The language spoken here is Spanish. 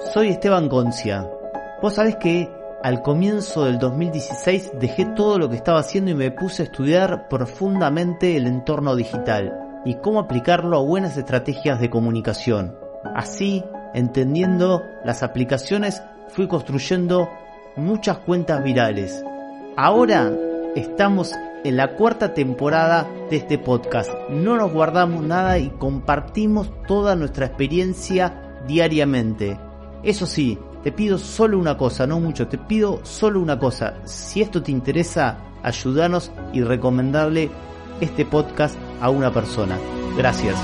Soy Esteban Concia. Vos sabés que al comienzo del 2016 dejé todo lo que estaba haciendo y me puse a estudiar profundamente el entorno digital y cómo aplicarlo a buenas estrategias de comunicación. Así, entendiendo las aplicaciones, fui construyendo muchas cuentas virales. Ahora estamos en la cuarta temporada de este podcast. No nos guardamos nada y compartimos toda nuestra experiencia diariamente. Eso sí, te pido solo una cosa, no mucho, te pido solo una cosa. Si esto te interesa, ayúdanos y recomendarle este podcast a una persona. Gracias.